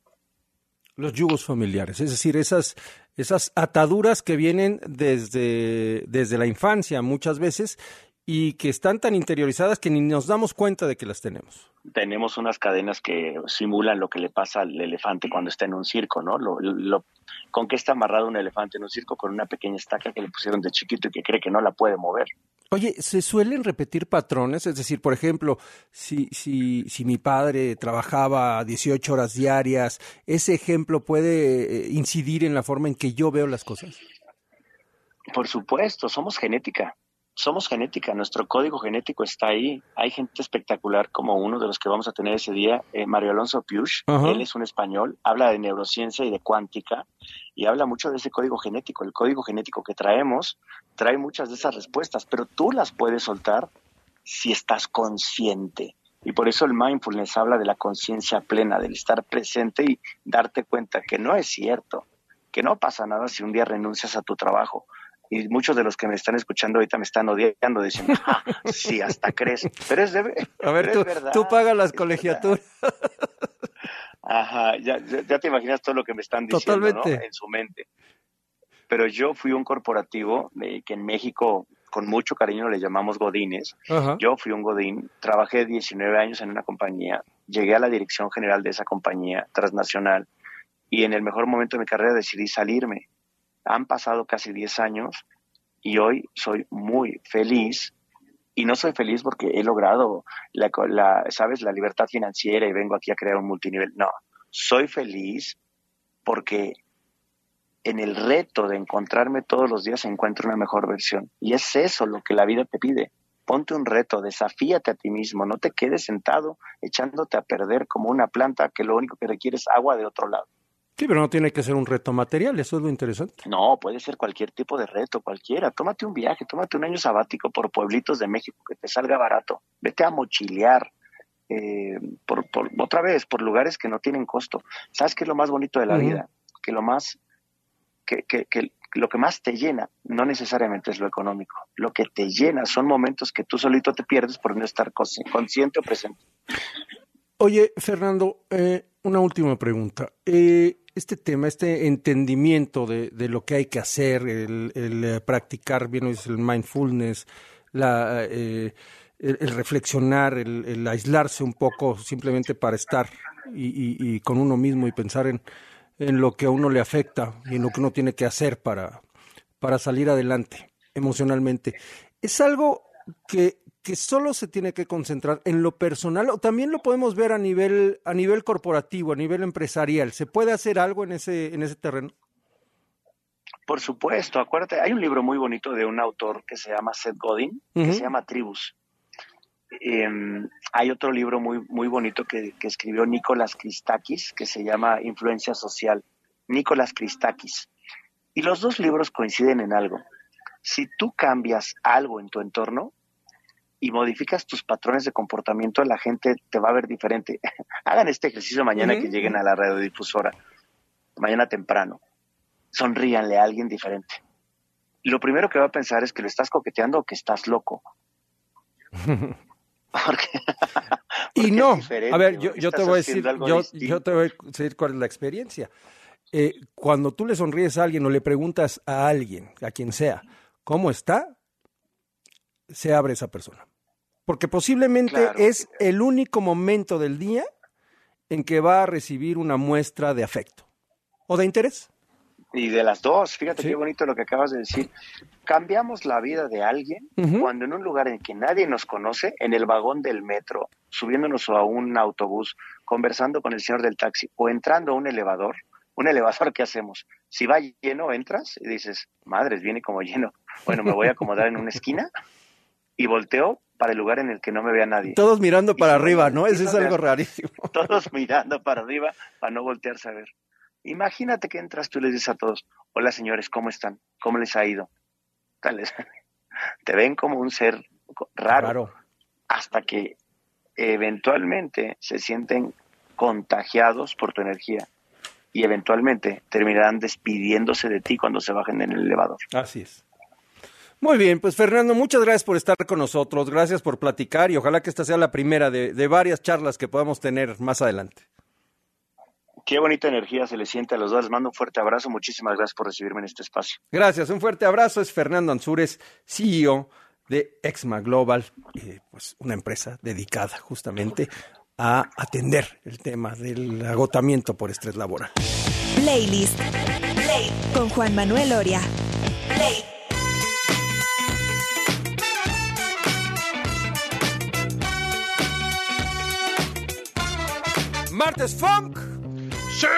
Los yugos familiares, es decir, esas, esas ataduras que vienen desde, desde la infancia muchas veces y que están tan interiorizadas que ni nos damos cuenta de que las tenemos. Tenemos unas cadenas que simulan lo que le pasa al elefante cuando está en un circo, ¿no? Lo, ¿Con qué está amarrado un elefante en un circo? Con una pequeña estaca que le pusieron de chiquito y que cree que no la puede mover. Oye, ¿se suelen repetir patrones? Es decir, por ejemplo, si, si, si mi padre trabajaba 18 horas diarias, ¿ese ejemplo puede eh, incidir en la forma en que yo veo las cosas? Por supuesto, somos genética somos genética, nuestro código genético está ahí. Hay gente espectacular como uno de los que vamos a tener ese día, eh, Mario Alonso Piush. Él es un español, habla de neurociencia y de cuántica y habla mucho de ese código genético. El código genético que traemos trae muchas de esas respuestas, pero tú las puedes soltar si estás consciente. Y por eso el mindfulness habla de la conciencia plena, del estar presente y darte cuenta que no es cierto, que no pasa nada si un día renuncias a tu trabajo, y muchos de los que me están escuchando ahorita me están odiando, diciendo, ah, sí, hasta crees. Pero es de A ver, tú, tú pagas las colegiaturas. Ajá, ya, ya, te imaginas todo lo que me están diciendo en su mente. Pero yo fui un corporativo que en México con mucho cariño le llamamos Godines. Yo fui un Godín, trabajé 19 años en una compañía, llegué a la dirección general de esa compañía transnacional y en el mejor momento de mi carrera decidí salirme han pasado casi 10 años y hoy soy muy feliz y no soy feliz porque he logrado la, sabes la libertad financiera y vengo aquí a crear un multinivel. No soy feliz porque en el reto de encontrarme todos los días encuentro una mejor versión. Y es eso lo que la vida te pide. Ponte un reto desafíate a ti mismo no te quedes sentado echándote a perder como una planta que lo único que requiere es agua de otro lado Sí, pero no tiene que ser un reto material, eso es lo interesante. No, puede ser cualquier tipo de reto, cualquiera. Tómate un viaje, tómate un año sabático por pueblitos de México que te salga barato. Vete a mochilear, eh, por, otra vez, por lugares que no tienen costo. ¿Sabes qué es lo más bonito de la vida? Que lo más, que, que, que lo que más te llena no necesariamente es lo económico. Lo que te llena son momentos que tú solito te pierdes por no estar consciente o presente. Oye, Fernando, eh, una última pregunta. Eh, este tema, este entendimiento de, lo que hay que hacer, el, eh, practicar, bien es el mindfulness, la, eh, el, reflexionar, el, aislarse un poco simplemente para estar y, con uno mismo y pensar en, en, lo que a uno le afecta y en lo que uno tiene que hacer para, para salir adelante emocionalmente. Es algo que que solo se tiene que concentrar en lo personal o también lo podemos ver a nivel a nivel corporativo, a nivel empresarial. ¿Se puede hacer algo en ese en ese terreno? Por supuesto, acuérdate, hay un libro muy bonito de un autor que se llama Seth Godin, que se llama Tribus. Em, hay otro libro muy, muy bonito que, que escribió Nicolás Christakis, que se llama Influencia Social. Nicolás Christakis. Y los dos libros coinciden en algo. Si tú cambias algo en tu entorno, y modificas tus patrones de comportamiento, la gente te va a ver diferente. Hagan este ejercicio mañana que lleguen a la radiodifusora, mañana temprano. Sonríanle a alguien diferente. Lo primero que va a pensar es que lo estás coqueteando o que estás loco. y no, a ver, yo, te voy a decir, yo, te voy a decir cuál es la experiencia. Eh, cuando tú le sonríes a alguien o le preguntas a alguien, a quien sea, ¿cómo está? Se abre esa persona. Porque posiblemente es el único momento del día en que va a recibir una muestra de afecto o de interés. Y de las dos, fíjate qué bonito lo que acabas de decir. Cambiamos la vida de alguien cuando en un lugar en que nadie nos conoce, en el vagón del metro, subiéndonos a un autobús, conversando con el señor del taxi o entrando a un elevador, un elevador, ¿qué hacemos? Si va lleno, entras y dices, madres, viene como lleno. Bueno, me voy a acomodar en una esquina y volteo para el lugar en el que no me vea nadie. Todos mirando para arriba, ¿no? Eso es algo rarísimo. Todos mirando para arriba para no voltearse a ver. Imagínate que entras tú y les dices a todos, hola señores, ¿cómo están? ¿Cómo les ha ido? Tales. Te ven como un ser raro, hasta que eventualmente se sienten contagiados por tu energía y eventualmente terminarán despidiéndose de ti cuando se bajen en el elevador. Así es. Muy bien, pues Fernando, muchas gracias por estar con nosotros, gracias por platicar y ojalá que esta sea la primera de, de varias charlas que podamos tener más adelante. Qué bonita energía se le siente a los dos. Les mando un fuerte abrazo. Muchísimas gracias por recibirme en este espacio. Gracias, un fuerte abrazo. Es Fernando Ansúrez, CEO de Exma Global, eh, pues una empresa dedicada justamente a atender el tema del agotamiento por estrés laboral. Playlist. Play. Con Juan Manuel Oria. Play. Martes Funk. Sí.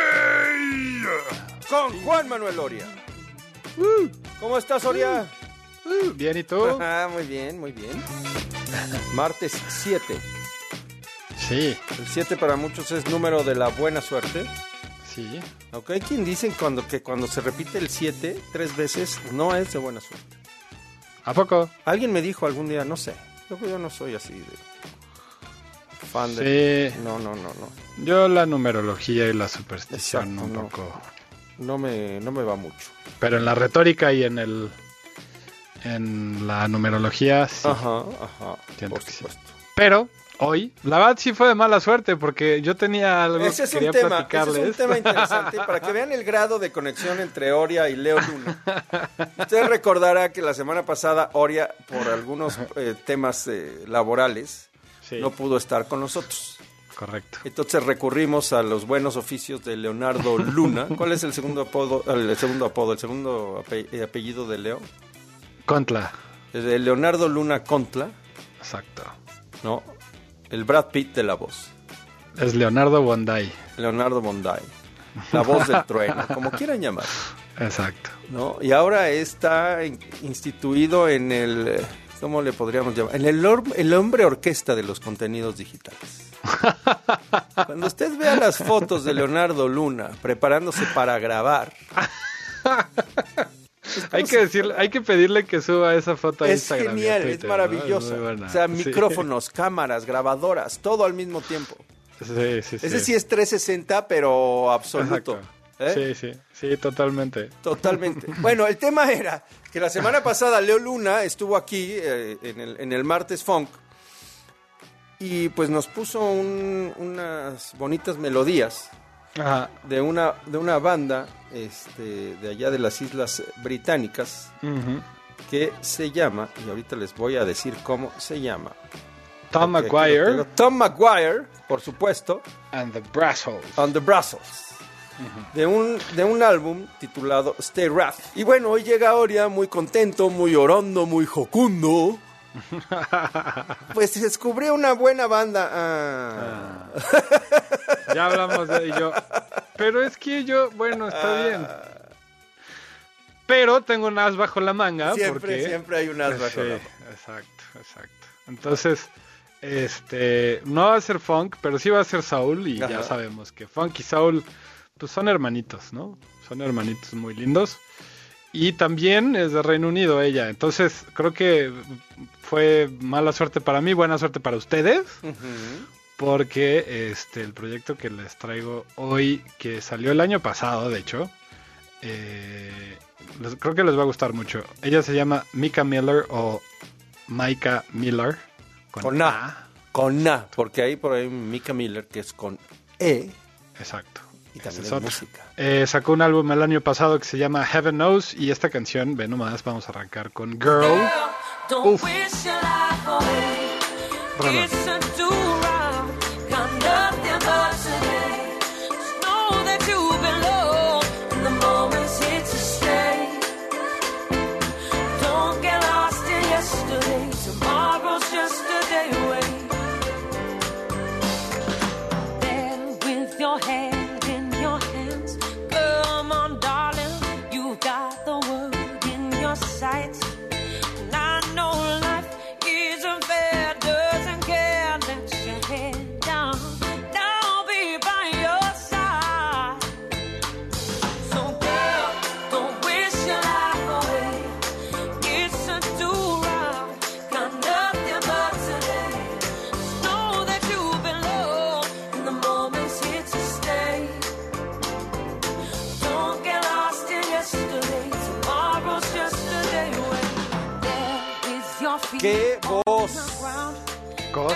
Con Juan Manuel Oria. ¿Cómo estás, Oria? Bien, ¿y tú? Ah, muy bien, muy bien. Martes 7. Sí. El 7 para muchos es número de la buena suerte. Sí. Ok, hay quien dicen cuando, que cuando se repite el 7 tres veces no es de buena suerte. ¿A poco? Alguien me dijo algún día, no sé. Yo, yo no soy así de fan de. Sí. No, no, no, no. Yo la numerología y la superstición Exacto, un no. poco. No me, no me va mucho. Pero en la retórica y en el. En la numerología sí. Ajá, ajá. Siento por que sí. supuesto. Pero hoy, la verdad sí fue de mala suerte porque yo tenía algo Ese que es, un quería tema, ese platicarles. es un tema interesante para que vean el grado de conexión entre Oria y Leo Luna. Usted recordará que la semana pasada Oria, por algunos eh, temas eh, laborales, Sí. no pudo estar con nosotros. Correcto. Entonces recurrimos a los buenos oficios de Leonardo Luna. ¿Cuál es el segundo apodo? El segundo apodo, el segundo eh, apellido de Leo. Contla. Leonardo Luna Contla, Exacto. ¿no? El Brad Pitt de la voz. Es Leonardo Bonday. Leonardo Monday. La voz del trueno, como quieran llamar. Exacto. ¿no? Y ahora está in- instituido en el, ¿cómo le podríamos llamar? El, el hombre orquesta de los contenidos digitales. Cuando usted vea las fotos de Leonardo Luna preparándose para grabar, Hay que decirle, hay que pedirle que suba esa foto a es Instagram. genial, es maravilloso. O sea, Sí. micrófonos, cámaras, grabadoras, todo al mismo tiempo. Sí, sí, sí. Ese sí es 360, pero absoluto. ¿Eh? Sí, sí, sí, totalmente. Totalmente. Bueno, el tema era que la semana pasada Leo Luna estuvo aquí eh, en, el, en el martes funk y pues nos puso un- unas bonitas melodías Ajá. de una, de una banda este, de allá de las Islas Británicas que se llama, y ahorita les voy a decir cómo se llama. Tom tengo. Tom Maguire, por supuesto, and the Brussels. on the Brussels. De un, de un álbum titulado Stay Wrath. Y bueno, hoy llega Oria muy contento, muy orondo, muy jocundo. Pues descubrió una buena banda. Ah. Ya hablamos de ello. Pero es que yo, bueno, está bien. Pero tengo un as bajo la manga. Siempre, porque... siempre hay un as bajo Sí, la manga. Exacto, exacto. Entonces, este, no va a ser funk, pero sí va a ser soul. Y Ajá. ya sabemos que funk y soul, pues son hermanitos, ¿no? Son hermanitos muy lindos. Y también es de Reino Unido ella. Entonces, creo que fue mala suerte para mí, buena suerte para ustedes. Porque este el proyecto que les traigo hoy, que salió el año pasado, de hecho, eh, les- creo que les va a gustar mucho. Ella se llama Mika Miller o Micah Miller. Con A. Con A, porque hay por ahí Mika Miller que es con E. Exacto. Y también es otra. música. Eh, sacó un álbum el año pasado que se llama Heaven Knows y esta canción, ve nomás, vamos a arrancar con Girl. Uf. Rolón.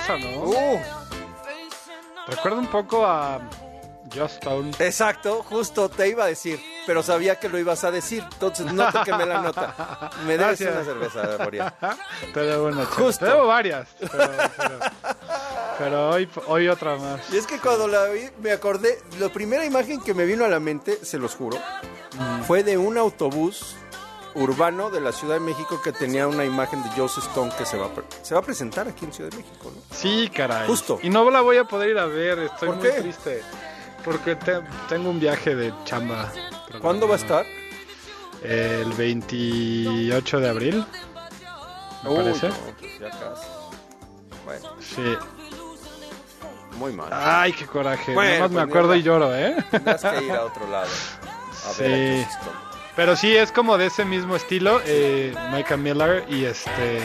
Cosa, ¿no? Uh. Recuerda un poco a Just Stone. Exacto, justo te iba a decir, pero sabía que lo ibas a decir, entonces no te quemé la nota. Me debes Gracias. una cerveza, Boria. Te debo una. Justo. Te debo varias. Pero, pero- pero hoy, hoy otra más. Y es que cuando la vi, me acordé, la primera imagen que me vino a la mente, se los juro, fue de un autobús urbano de la Ciudad de México que tenía una imagen de Joseph Stone que se va a, se va a presentar aquí en Ciudad de México, ¿no? Sí, caray. Justo. Y no la voy a poder ir a ver. Estoy ¿Por muy qué? triste. Porque te- tengo un viaje de chamba. ¿Cuándo va a estar? El 28 de abril. Me Uy, parece. no, pues ya casi. Bueno, Sí. muy mal. Ay, qué coraje. Bueno, Nada más me pues, acuerdo y lloro, ¿eh? Tendrás que ir a otro lado. A ver a Sí. Stone. Pero sí, es como de ese mismo estilo, eh, Micah Miller, y este...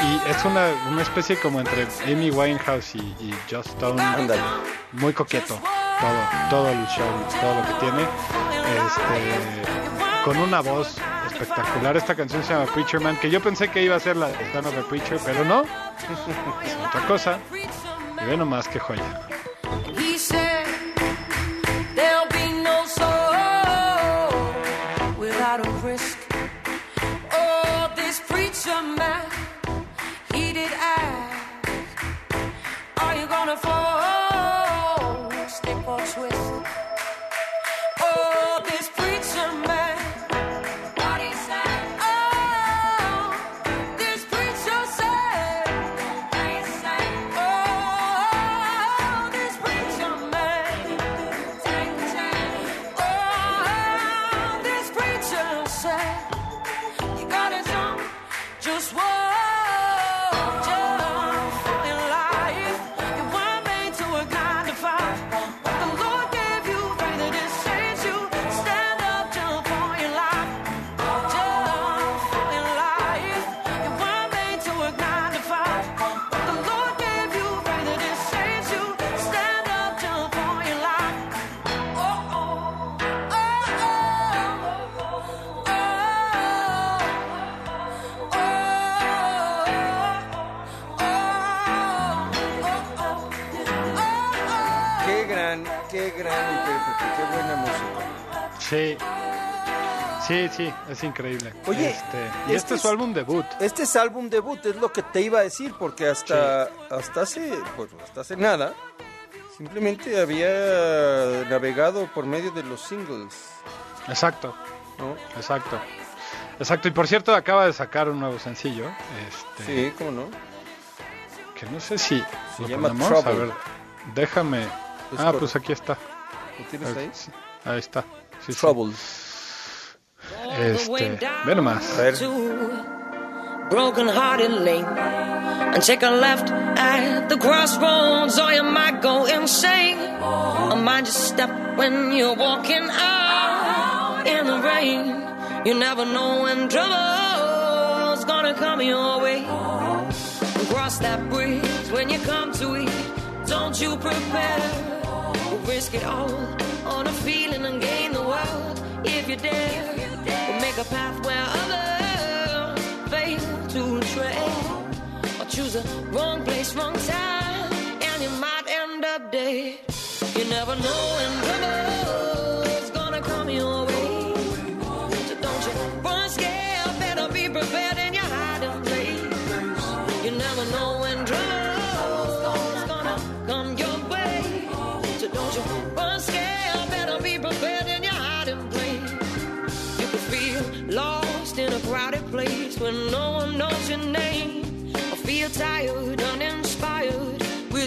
Y es una, una especie como entre Amy Winehouse y, y Just Stone. Ándale. Muy coqueto. Todo, todo el show, todo lo que tiene. Este, con una voz espectacular. Esta canción se llama Preacher Man, que yo pensé que iba a ser la de Son of a Preacher, pero no. Es otra cosa. Y ve nomás qué joya. Are you gran, qué gran intérprete, qué buena música. Sí. Sí, sí, es increíble. Oye, este, y este, es su álbum debut. Este es álbum debut, es lo que te iba a decir, porque hasta, hasta hace, pues, hasta hace nada, simplemente había navegado por medio de los singles. Exacto. ¿no? Exacto. Exacto. Y por cierto, acaba de sacar un nuevo sencillo. Este, Sí, ¿cómo no? Que no sé si Se lo llama ponemos. A ver, déjame. Es ah, correcto. pues aquí está. ¿Lo tienes ver, ahí? sí, Ahí está. Sí, sí. Este, ve nomás. broken hearted lane and take a left at the crossroads or you might go insane or might just step when you're walking out in the rain you never know when trouble's gonna come your way cross that bridge when you come to it don't you prepare risk it all on a feeling and gain the world. If you dare We'll make a path where others fail to tread. Or choose a wrong place wrong time and you might end up dead. You never know when trouble's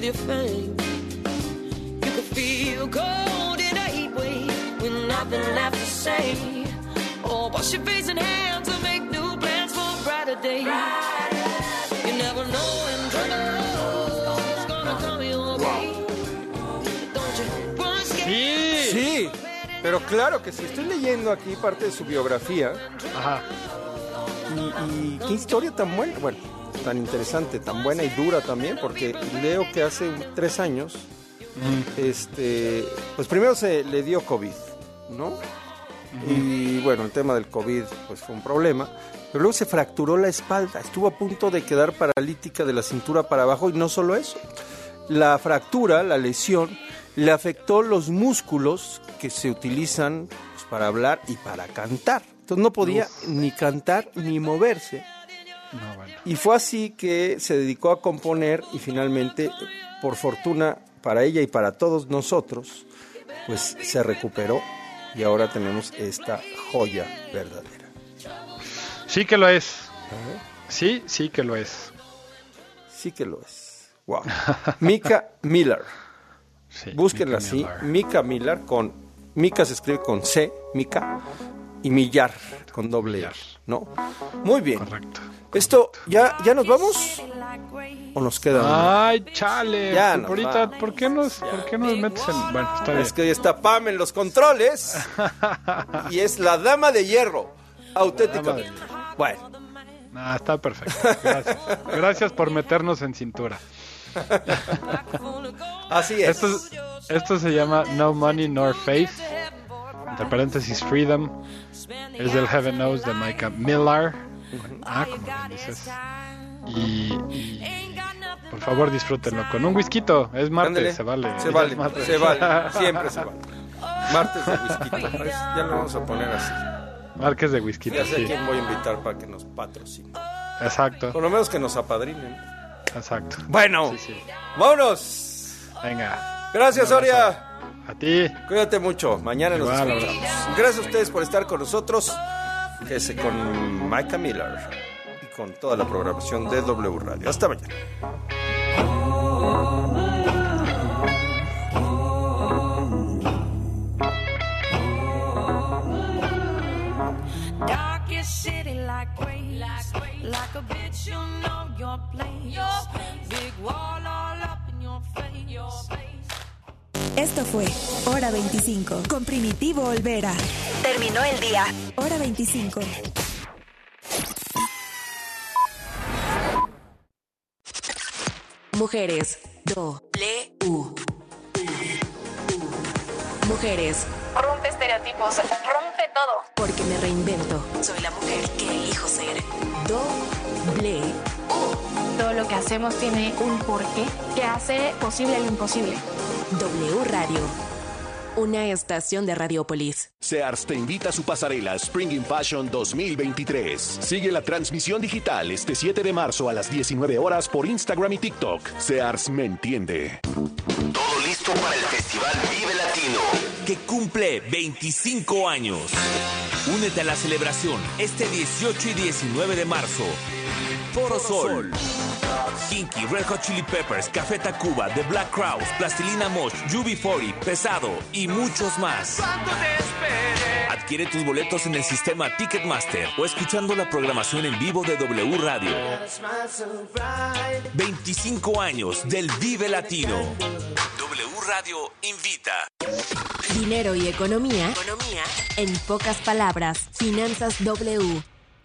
your fame you could feel cold in a heat wave with nothing left to say. Or wash your face and hands and make new plans for a brighter day you never know when trouble's gonna come your way. Don't you run scared Sí, pero claro que sí. Estoy leyendo aquí parte de su biografía. Ajá. Y, y qué historia tan buena, bueno, tan interesante, tan buena y dura también, porque leo que hace tres años, este, pues primero se le dio COVID, ¿no? Y bueno, el tema del COVID pues fue un problema. Pero luego se fracturó la espalda, estuvo a punto de quedar paralítica de la cintura para abajo y no solo eso. La fractura, la lesión, le afectó los músculos que se utilizan pues, para hablar y para cantar. Entonces no podía ni cantar ni moverse. Y fue así que se dedicó a componer y finalmente, por fortuna para ella y para todos nosotros, pues se recuperó y ahora tenemos esta joya verdadera. Sí que lo es. Sí, sí que lo es. Sí que lo es. Wow. Mika Miller. Búsquenla así. Mika Miller con Mika se escribe con C, Mika y Millar con doble R, ¿no? Muy bien. Correcto. Esto ya ya nos vamos o nos queda Ay, chale. Ya Pues nos ahorita. ¿por qué nos por qué nos metes en bueno, está bien. Es que está Pam en los controles y es la dama de hierro, auténticamente. Bueno, Ah, está perfecto. Gracias. Gracias por meternos en cintura. así es. Esto, esto se llama No Money Nor Faith. Entre paréntesis Freedom. Es del Heaven Knows de Micah Millar. Ah, como bien dices. Y, y por favor disfrútenlo con un whisky. Es martes, se vale. Se vale, martes. se vale, siempre se vale. Martes de whisky. Ya lo vamos a poner así. Marques de whisky. Ya sé sí. quién voy a invitar para que nos patrocine. Exacto. Por lo menos que nos apadrinen. Exacto. Bueno, Sí, sí. vámonos. Venga. Gracias. Soria. A ti. Cuídate mucho. Mañana nos escuchamos. Gracias a ustedes por estar con nosotros. Quédese con Micah Miller y con toda la programación de W Radio. Hasta mañana. Like a bitch, you know your place. Big wall all up in your face. Esto fue Hora 25 con Primitivo Olvera. Terminó el día. Hora 25. Mujeres. W. Mujeres. Rompe estereotipos, rompe todo. Porque me reinvento. Soy la mujer que elijo ser. Doble. Todo lo que hacemos tiene un porqué que hace posible lo imposible. W Radio. Una estación de Radiopolis. Sears te invita a su pasarela Spring in Fashion 2023. Sigue la transmisión digital este 7 de marzo a las 19 horas por Instagram y TikTok. Sears me entiende. Todo listo para el Festival Vive Latino, que cumple 25 años. Únete a la celebración este 18 y 19 de marzo. Foro Sol. Kinky, Red Hot Chili Peppers, Café Tacuba, The Black Crowes, Plastilina Mosh, UB40, Pesado y muchos más. Adquiere tus boletos en el sistema Ticketmaster o escuchando la programación en vivo de W Radio. 25 años del Vive Latino. W Radio invita. Dinero y economía. Economía. En pocas palabras. Finanzas W.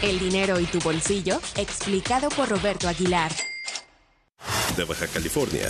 El dinero y tu bolsillo, explicado por Roberto Aguilar. De Baja California,